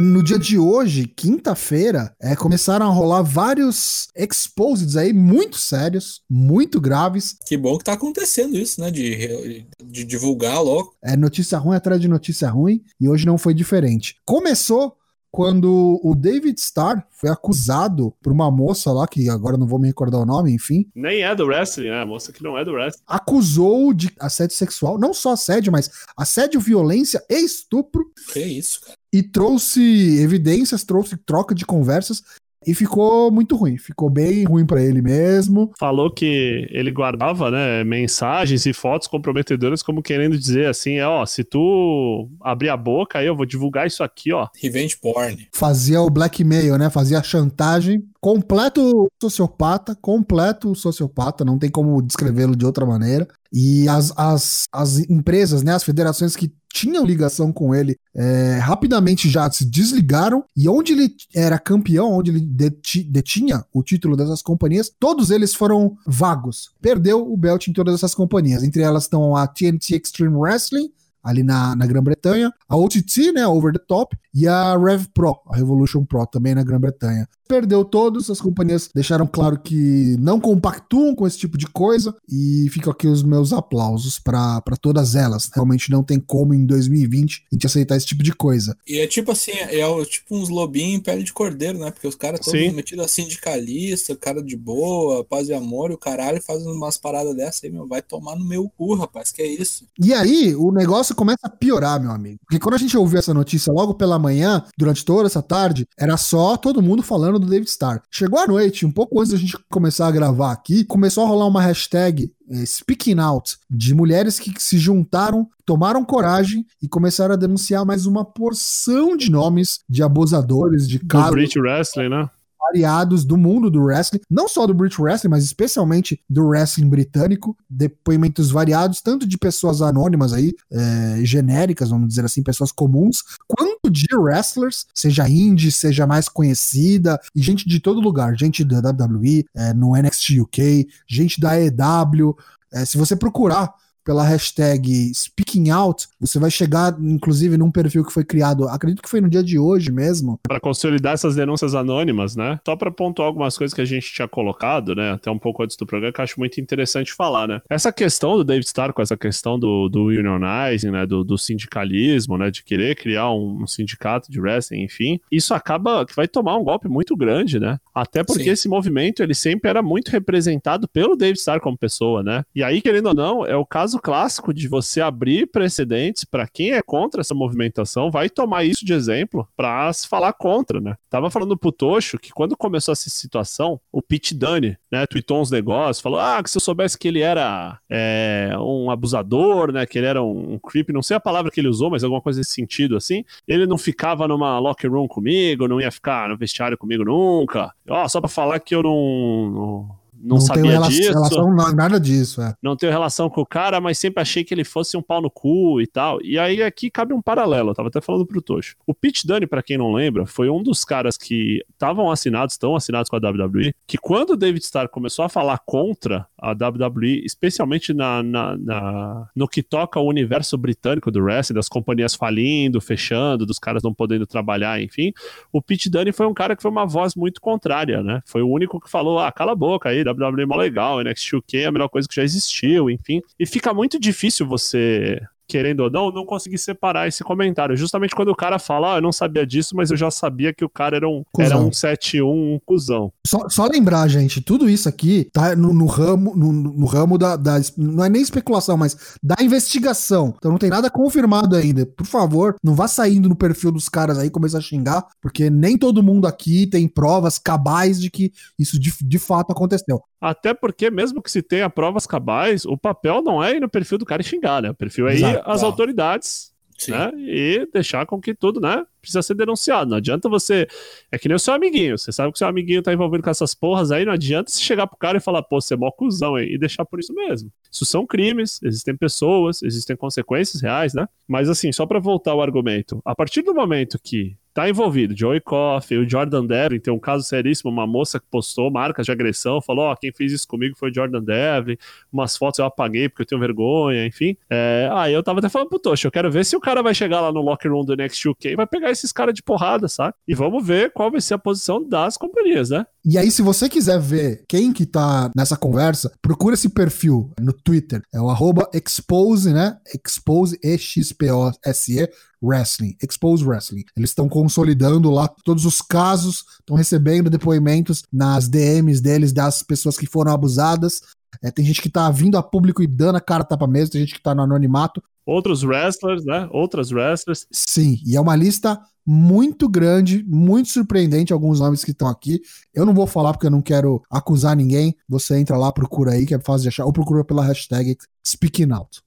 No dia de hoje, quinta-feira, é, começaram a rolar vários exposeds aí muito sérios, muito graves. Que bom que tá acontecendo isso, né? De, de divulgar logo. É notícia ruim atrás de notícia ruim, e hoje não foi diferente. Começou quando o David Starr foi acusado por uma moça lá, que agora não vou me recordar o nome, enfim, Nem é do wrestling, né? A moça que não é do wrestling. acusou de assédio sexual, não só assédio, mas assédio, violência e estupro, Que isso, cara. e trouxe evidências, trouxe troca de conversas, e ficou muito ruim, ficou bem ruim pra ele mesmo. Falou que ele guardava, né, mensagens e fotos comprometedoras como querendo dizer assim, é, ó, se tu abrir a boca aí eu vou divulgar isso aqui, ó. Revenge porn. Fazia o blackmail, né? Fazia a chantagem. Completo sociopata, completo sociopata, não tem como descrevê-lo de outra maneira. E as, as, as empresas, né, as federações que tinham ligação com ele, é, rapidamente já se desligaram. E onde ele era campeão, onde ele deti- detinha o título dessas companhias, todos eles foram vagos. Perdeu o belt em todas essas companhias. Entre elas estão a TNT Extreme Wrestling, ali na, na Grã-Bretanha, a OTT, né, Over the Top, e a Rev Pro, a Revolution Pro, também na Grã-Bretanha. Perdeu todos, as companhias deixaram claro que não compactuam com esse tipo de coisa, e ficam aqui os meus aplausos para todas elas. Realmente não tem como em 2020 a gente aceitar esse tipo de coisa. E é tipo assim, é o- tipo uns lobinhos em pele de cordeiro, né? Porque os caras todos metidos a sindicalista, cara de boa, paz e amor, e o caralho faz umas paradas dessa aí, meu. Vai tomar no meu cu, rapaz, que é isso. E aí, o negócio começa a piorar, meu amigo. Porque quando a gente ouviu essa notícia logo pela manhã, durante toda essa tarde, era só todo mundo falando do David Starr. Chegou a noite, um pouco antes da gente começar a gravar aqui, começou a rolar uma hashtag eh, Speaking Out de mulheres que se juntaram, tomaram coragem e começaram a denunciar mais uma porção de nomes de abusadores, de Do casos Brit Wrestling, né? Variados do mundo do wrestling, não só do British Wrestling, mas especialmente do wrestling britânico, depoimentos variados, tanto de pessoas anônimas aí, é, genéricas, vamos dizer assim, pessoas comuns, quanto de wrestlers, seja indie, seja mais conhecida, e gente de todo lugar, gente da WWE, é, no NXT UK, gente da EW, é, se você procurar pela hashtag Speaking Out, você vai chegar, inclusive, num perfil que foi criado, acredito que foi no dia de hoje mesmo. Para consolidar essas denúncias anônimas, né? Só para pontuar algumas coisas que a gente tinha colocado, né? Até um pouco antes do programa, que eu acho muito interessante falar, né? Essa questão do David Starr com essa questão do, do unionizing, né? Do, do sindicalismo, né? De querer criar um, um sindicato de wrestling, enfim. Isso acaba que vai tomar um golpe muito grande, né? Até porque Sim. esse movimento, ele sempre era muito representado pelo David Starr como pessoa, né? E aí, querendo ou não, é o caso clássico de você abrir precedentes para quem é contra essa movimentação, vai tomar isso de exemplo para se falar contra, né? Tava falando pro Tocho que quando começou essa situação, o Pete Dunne, né, tweetou uns negócios, falou, ah, que se eu soubesse que ele era é, um abusador, né, que ele era um, um creep, não sei a palavra que ele usou, mas alguma coisa nesse sentido, assim, ele não ficava numa locker room comigo, não ia ficar no vestiário comigo nunca, ó, só pra falar que eu não... não não, tenho sabia rela- disso relação, na- nada disso, é. não tenho relação com o cara, mas sempre achei que ele fosse um pau no cu e tal. E aí aqui cabe um paralelo, eu tava até falando pro Tocho. O Pete Dunne, pra quem não lembra, foi um dos caras que estavam assinados, estão assinados com a WWE, que quando o David Starr começou a falar contra a WWE, especialmente na, na- na- no que toca ao universo britânico do wrestling, das companhias falindo, fechando, dos caras não podendo trabalhar, enfim, o Pete Dunne foi um cara que foi uma voz muito contrária, né? Foi o único que falou, ah, cala a boca aí, WWE é mó legal, NXT UK é a melhor coisa que já existiu, enfim. E fica muito difícil você, querendo ou não, não conseguir separar esse comentário. Justamente quando o cara fala, ah, eu não sabia disso, mas eu já sabia que o cara era um, Cusão. era um 71, um cuzão. Só, só lembrar, gente, tudo isso aqui tá no, no ramo, no, no ramo da, da- Não é nem especulação, mas da investigação. Então não tem nada confirmado ainda. Por favor, não vá saindo no perfil dos caras aí e começar a xingar, porque nem todo mundo aqui tem provas cabais de que isso de, de fato aconteceu. Até porque, mesmo que se tenha provas cabais, o papel não é ir no perfil do cara e xingar, né? O perfil é ir Exato. às autoridades Sim. né? E deixar com que tudo, né? Precisa ser denunciado. Não adianta você. É que nem o seu amiguinho. Você sabe que o seu amiguinho tá envolvido com essas porras aí. Não adianta você chegar pro cara e falar, pô, você é mó cuzão aí. E deixar por isso mesmo. Isso são crimes, existem pessoas, existem consequências reais, né? Mas assim, só pra voltar ao argumento. A partir do momento que tá envolvido Joey Coffey, o Jordan Devlin, tem um caso seríssimo, uma moça que postou marcas de agressão, falou, ó, quem fez isso comigo foi o Jordan Devlin, umas fotos eu apaguei porque eu tenho vergonha, enfim. É, aí eu tava até falando pro Tocho, eu quero ver se o cara vai chegar lá no locker room do NXT UK e vai pegar esses caras de porrada, sabe? E vamos ver qual vai ser a posição das companhias, né? E aí, se você quiser ver quem que tá nessa conversa, procura esse perfil no Twitter. É o arroba expose, né? Expose, E-X-P-O-S-E, Wrestling. Expose Wrestling. Eles estão consolidando lá todos os casos, estão recebendo depoimentos nas DMs deles das pessoas que foram abusadas. É, tem gente que tá vindo a público e dando a cara tapa mesmo, tem gente que tá no anonimato. Outros wrestlers, né? Outras wrestlers. Sim, e é uma lista muito grande, muito surpreendente alguns nomes que estão aqui. Eu não vou falar porque eu não quero acusar ninguém. Você entra lá, procura aí, que é fácil de achar, ou procura pela hashtag Speaking Out.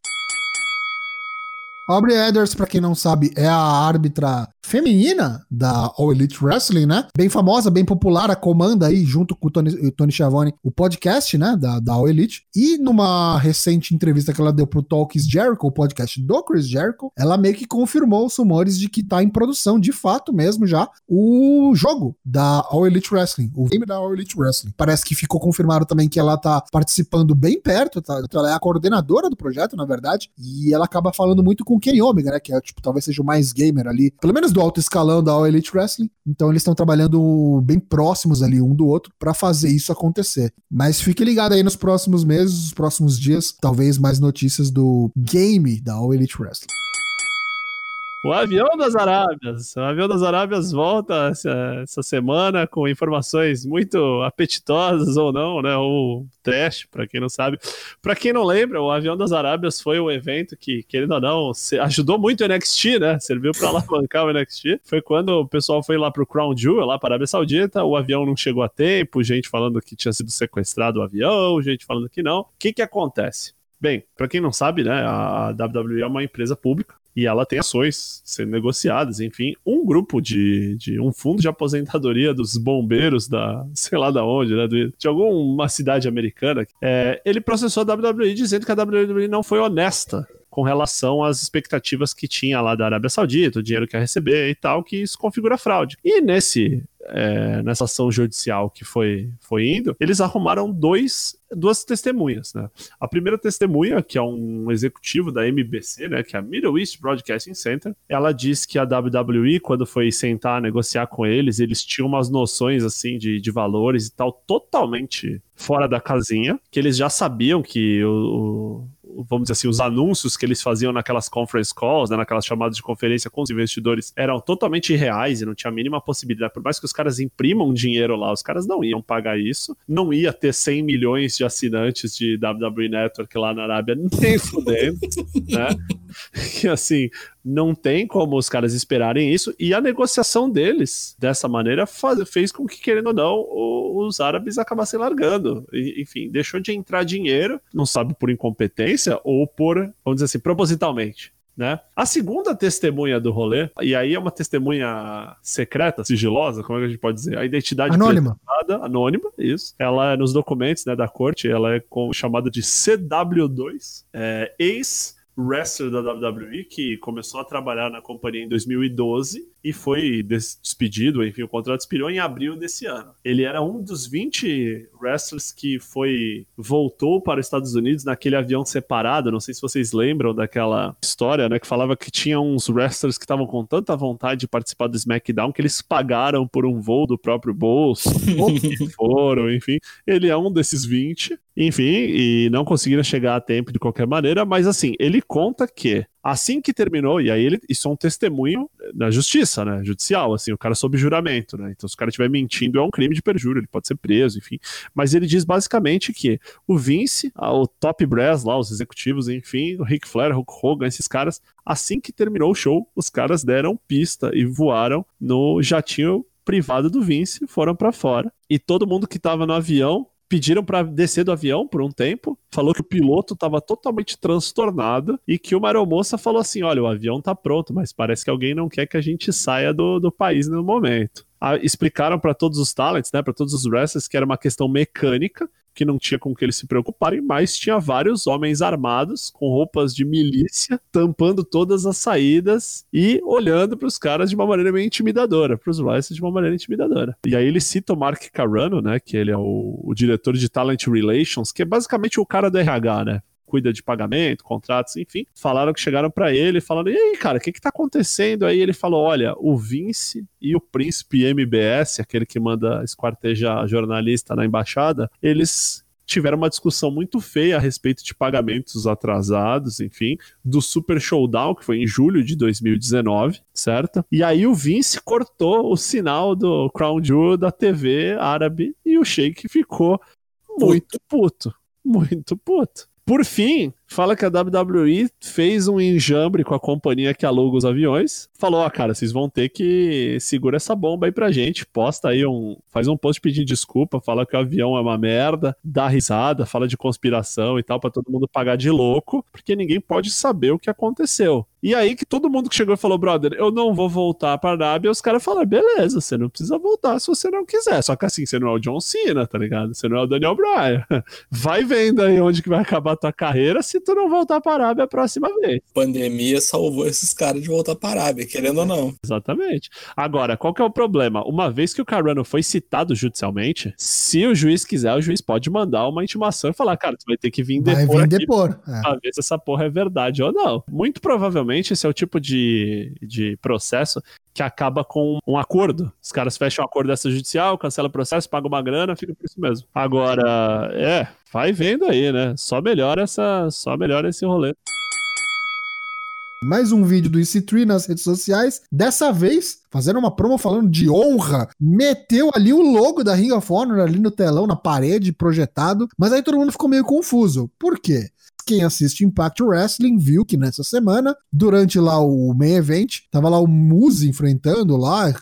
Aubrey Edwards, pra quem não sabe, é a árbitra feminina da All Elite Wrestling, né? Bem famosa, bem popular, a comanda aí, junto com o Tony, Tony Schiavone, o podcast, né, da, da All Elite. E numa recente entrevista que ela deu pro Talks Jericho, o podcast do Chris Jericho, ela meio que confirmou os rumores de que tá em produção, de fato mesmo, já, o jogo da All Elite Wrestling, o game da All Elite Wrestling. Parece que ficou confirmado também que ela tá participando bem perto, tá? Ela é a coordenadora do projeto, na verdade, e ela acaba falando muito com Kenny Omega, né, que é, tipo, talvez seja o mais gamer ali, pelo menos do alto escalão da All Elite Wrestling. Então eles estão trabalhando bem próximos ali um do outro pra fazer isso acontecer. Mas fique ligado aí nos próximos meses, nos próximos dias, talvez mais notícias do game da All Elite Wrestling. O avião das Arábias. O avião das Arábias volta essa, essa semana com informações muito apetitosas ou não, né? Ou trash, pra quem não sabe. Pra quem não lembra, o avião das Arábias foi o evento que, querendo ou não, ajudou muito o NXT, né? Serviu pra alavancar o NXT. Foi quando o pessoal foi lá pro Crown Jewel, lá para a Arábia Saudita. O avião não chegou a tempo, gente falando que tinha sido sequestrado o avião, gente falando que não. O que que acontece? Bem, pra quem não sabe, né, a WWE é uma empresa pública e ela tem ações sendo negociadas, enfim, um grupo de, de um fundo de aposentadoria dos bombeiros da, sei lá da onde, né, de alguma cidade americana, é, ele processou a WWE dizendo que a WWE não foi honesta com relação às expectativas que tinha lá da Arábia Saudita, o dinheiro que ia receber e tal, que isso configura fraude. E nesse é, nessa ação judicial que foi, foi indo, eles arrumaram dois, duas testemunhas, né? A primeira testemunha, que é um executivo da MBC, né, que é a Middle East Broadcasting Center, ela diz que a WWE, quando foi sentar a negociar com eles, eles tinham umas noções, assim, de, de valores e tal, totalmente fora da casinha, que eles já sabiam que o, o- vamos dizer assim, os anúncios que eles faziam naquelas conference calls, né, naquelas chamadas de conferência com os investidores, eram totalmente irreais e não tinha a mínima possibilidade. Por mais que os caras imprimam dinheiro lá, os caras não iam pagar isso. Não ia ter 100 milhões de assinantes de WWE Network lá na Arábia, nem fudendo, né? que assim, não tem como os caras esperarem isso, e a negociação deles, dessa maneira, faz- fez com que, querendo ou não, o- os árabes acabassem largando. E, enfim, deixou de entrar dinheiro, não sabe por incompetência ou por, vamos dizer assim, propositalmente. Né? A segunda testemunha do rolê, e aí é uma testemunha secreta, sigilosa, como é que a gente pode dizer? A identidade Anônima. anônima, isso. Ela é nos documentos né, da corte, ela é com- chamada de CW2, é, ex wrestler da WWE que começou a trabalhar na companhia em 2012 e foi des- despedido, enfim, o contrato expirou em abril desse ano. Ele era um dos 20 wrestlers que foi voltou para os Estados Unidos naquele avião separado, não sei se vocês lembram daquela história, né, que falava que tinha uns wrestlers que estavam com tanta vontade de participar do SmackDown que eles pagaram por um voo do próprio bolso, e foram, enfim. Ele é um desses 20, enfim, e não conseguiram chegar a tempo de qualquer maneira, mas assim, ele conta que assim que terminou, e aí ele, isso é um testemunho da justiça, né, judicial, assim, o cara sob juramento, né, então se o cara estiver mentindo é um crime de perjúrio, ele pode ser preso, enfim, mas ele diz basicamente que o Vince, o Top Brass lá, os executivos, enfim, o Ric Flair, Hulk Hogan, esses caras, assim que terminou o show, os caras deram pista e voaram no jatinho privado do Vince, foram pra fora, e todo mundo que tava no avião pediram pra descer do avião por um tempo, falou que o piloto tava totalmente transtornado e que uma aeromoça falou assim: "Olha, o avião tá pronto, mas parece que alguém não quer que a gente saia do, do país no momento". Ah, explicaram pra todos os talents, né, para todos os wrestlers que era uma questão mecânica, que não tinha com que eles se preocuparem, mas tinha vários homens armados com roupas de milícia, tampando todas as saídas e olhando para os caras de uma maneira meio intimidadora, para os wrestlers de uma maneira intimidadora. E aí ele cita o Mark Carrano, né, que ele é o, o diretor de Talent Relations, que é basicamente o cara do RH, né? Cuida de pagamento, contratos, enfim. Falaram que chegaram para ele falando: e aí, cara, o que que tá acontecendo? Aí ele falou: olha, o Vince e o príncipe MBS, aquele que manda esquartejar jornalista na embaixada, eles tiveram uma discussão muito feia a respeito de pagamentos atrasados, enfim, do Super Showdown, que foi em julho de 2019, certo? E aí o Vince cortou o sinal do Crown Jewel da TV árabe e o Sheik ficou muito puto, muito puto. Por fim, fala que a WWE fez um enjambre com a companhia que aluga os aviões. Falou, ó, cara, vocês vão ter que segurar essa bomba aí pra gente. Posta aí um. Faz um post pedindo desculpa, fala que o avião é uma merda, dá risada, fala de conspiração e tal, pra todo mundo pagar de louco, porque ninguém pode saber o que aconteceu. E aí que todo mundo que chegou e falou, brother, eu não vou voltar pra Arábia, os caras falaram, beleza, você não precisa voltar se você não quiser. Só que assim, você não é o John Cena, tá ligado? Você não é o Daniel Bryan. Vai vendo aí onde que vai acabar a tua carreira se tu não voltar pra Arábia a próxima vez. Pandemia salvou esses caras de voltar para a Arábia, querendo ou não. Exatamente. Agora, qual que é o problema? Uma vez que o Carrano foi citado judicialmente, se o juiz quiser, o juiz pode mandar uma intimação e falar, cara, tu vai ter que vir Vai depor vir aqui depor. É. pra ver se essa porra é verdade ou não. Muito provavelmente esse é o tipo de, de processo que acaba com um acordo. Os caras fecham um acordo extrajudicial, cancela o processo, paga uma grana, fica por isso mesmo. Agora, é, vai vendo aí, né? Só melhora essa, só melhora esse rolê. Mais um vídeo do EC3 nas redes sociais. Dessa vez, fazendo uma promo falando de honra, meteu ali o logo da Ring of Honor ali no telão, na parede, projetado. Mas aí todo mundo ficou meio confuso. Por quê? Quem assiste Impact Wrestling viu que nessa semana, durante lá o main event, tava lá o Muse enfrentando lá, é,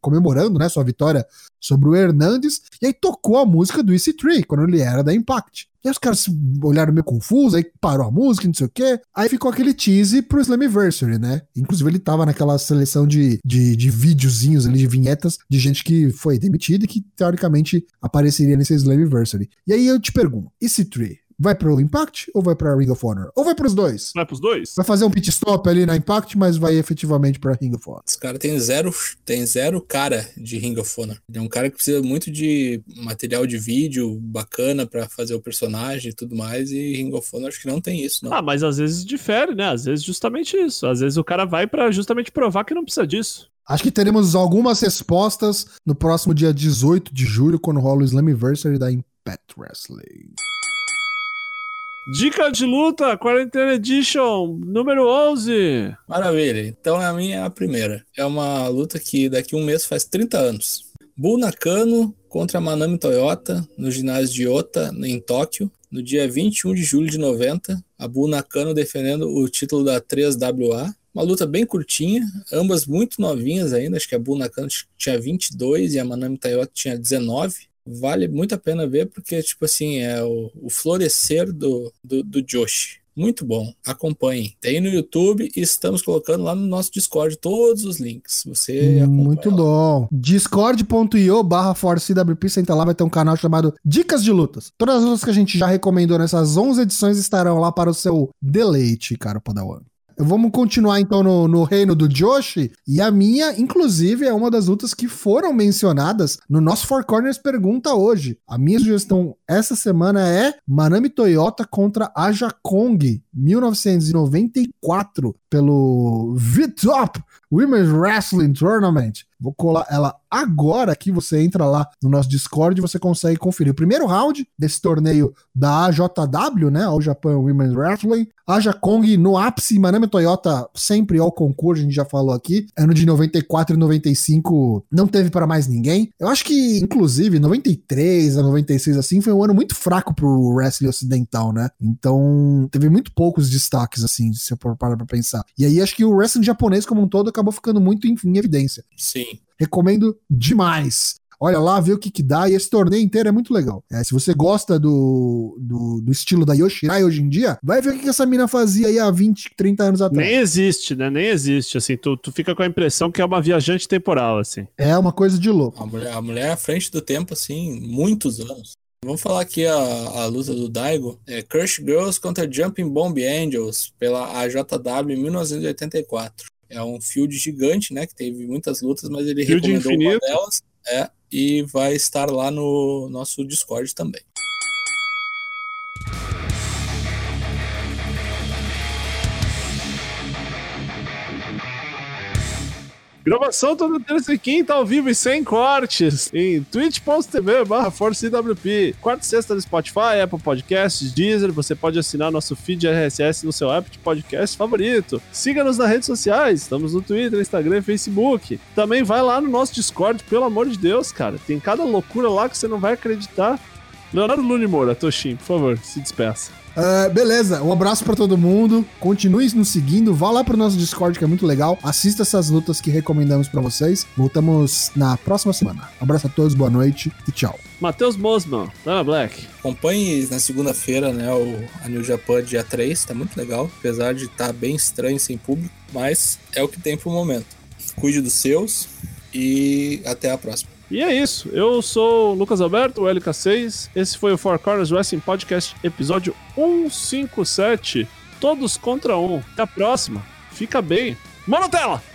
comemorando, né, sua vitória sobre o Hernandes, e aí tocou a música do EC3, quando ele era da Impact. E aí os caras olharam meio confusos, aí parou a música, não sei o quê. Aí ficou aquele tease pro Slammiversary, né? Inclusive ele tava naquela seleção de, de, de videozinhos ali, de vinhetas, de gente que foi demitida e que teoricamente apareceria nesse Slammiversary. E aí eu te pergunto, EC3 vai pro Impact ou vai pra Ring of Honor? Ou vai pros dois? Vai pros dois? Vai fazer um pit stop ali na Impact, mas vai efetivamente pra Ring of Honor. Esse cara tem zero, tem zero cara de Ring of Honor. Ele é um cara que precisa muito de material de vídeo bacana pra fazer o personagem e tudo mais. E Ring of Honor acho que não tem isso, não. Ah, mas às vezes difere, né? Às vezes justamente isso. Às vezes o cara vai pra justamente provar que não precisa disso. Acho que teremos algumas respostas no próximo dia 18 de julho, quando rola o Slammiversary da Impact Wrestling. Dica de luta, Quarentena Edition, número 11. Maravilha. Então a minha é a primeira. É uma luta que daqui a um mês faz 30 anos. Bull Nakano contra Manami Toyota no ginásio de Ota, em Tóquio, no dia 21 de julho de 90. A Bull Nakano defendendo o título da 3WA. Uma luta bem curtinha, ambas muito novinhas ainda. Acho que a Bull Nakano tinha 22 e a Manami Toyota tinha 19. Vale muito a pena ver porque, tipo assim, é o, o florescer do, do, do Joshi. Muito bom. Acompanhem. Tem no YouTube e estamos colocando lá no nosso Discord todos os links. Você Muito lá. bom. Discord.io barra ForceWP, senta lá, vai ter um canal chamado Dicas de Lutas. Todas as lutas que a gente já recomendou nessas 11 edições estarão lá para o seu deleite, cara Padawan. Vamos continuar então no, no reino do Joshi. E a minha, inclusive, é uma das lutas que foram mencionadas no nosso Four Corners Pergunta hoje. A minha sugestão essa semana é Manami Toyota contra Aja Kong, 1994, pelo V-Top Women's Wrestling Tournament. Vou colar ela agora que você entra lá no nosso Discord e você consegue conferir o primeiro round desse torneio da AJW, né? Ao Japan Women's Wrestling. Aja Kong no ápice, Manami Toyota sempre ao concurso, a gente já falou aqui. Ano de 94 e 95 não teve para mais ninguém. Eu acho que, inclusive, 93 a 96, assim, foi um ano muito fraco pro wrestling ocidental, né? Então, teve muito poucos destaques, assim, se eu parar pra pensar. E aí, acho que o wrestling japonês como um todo acabou ficando muito em, em evidência. Sim. Recomendo demais. Olha lá, vê o que que dá. E esse torneio inteiro é muito legal. É, se você gosta do, do, do estilo da Yoshirai hoje em dia, vai ver o que que essa mina fazia aí há 20, 30 anos atrás. Nem existe, né? Nem existe. Assim, tu, tu fica com a impressão que é uma viajante temporal, assim. É uma coisa de louco. A mulher, a mulher à frente do tempo, assim, muitos anos. Vamos falar aqui a, a luta do Daigo. É Crush Girls contra Jumping Bomb Angels pela AJW em 1984. É um field gigante, né? Que teve muitas lutas, mas ele Field recomendou infinito. uma delas. É, e vai estar lá no nosso Discord também. Gravação toda terça e quinta ao vivo e sem cortes em twitch.tv barra ForceWP. Quarta e sexta no Spotify, Apple Podcasts, Deezer. Você pode assinar nosso feed RSS no seu app de podcast favorito. Siga-nos nas redes sociais. Estamos no Twitter, Instagram e Facebook. Também vai lá no nosso Discord, pelo amor de Deus, cara. Tem cada loucura lá que você não vai acreditar. Leonardo Lune Moura, Toshin, por favor, se despeça. Ah, beleza, um abraço pra todo mundo. Continue nos seguindo. Vá lá pro nosso Discord que é muito legal. Assista essas lutas que recomendamos pra vocês. Voltamos na próxima semana. Um abraço a todos, boa noite e tchau. Matheus Mosman, Lana Black. Acompanhe na segunda-feira, né, o a New Japan dia 3, tá muito legal, apesar de estar bem estranho sem público, mas é o que tem pro momento. Cuide dos seus e até a próxima. E é isso. Eu sou o Lucas Alberto, o LK6. Esse foi o Four Corners Wrestling Podcast, episódio 157. Todos contra um. Até a próxima. Fica bem. Monotela!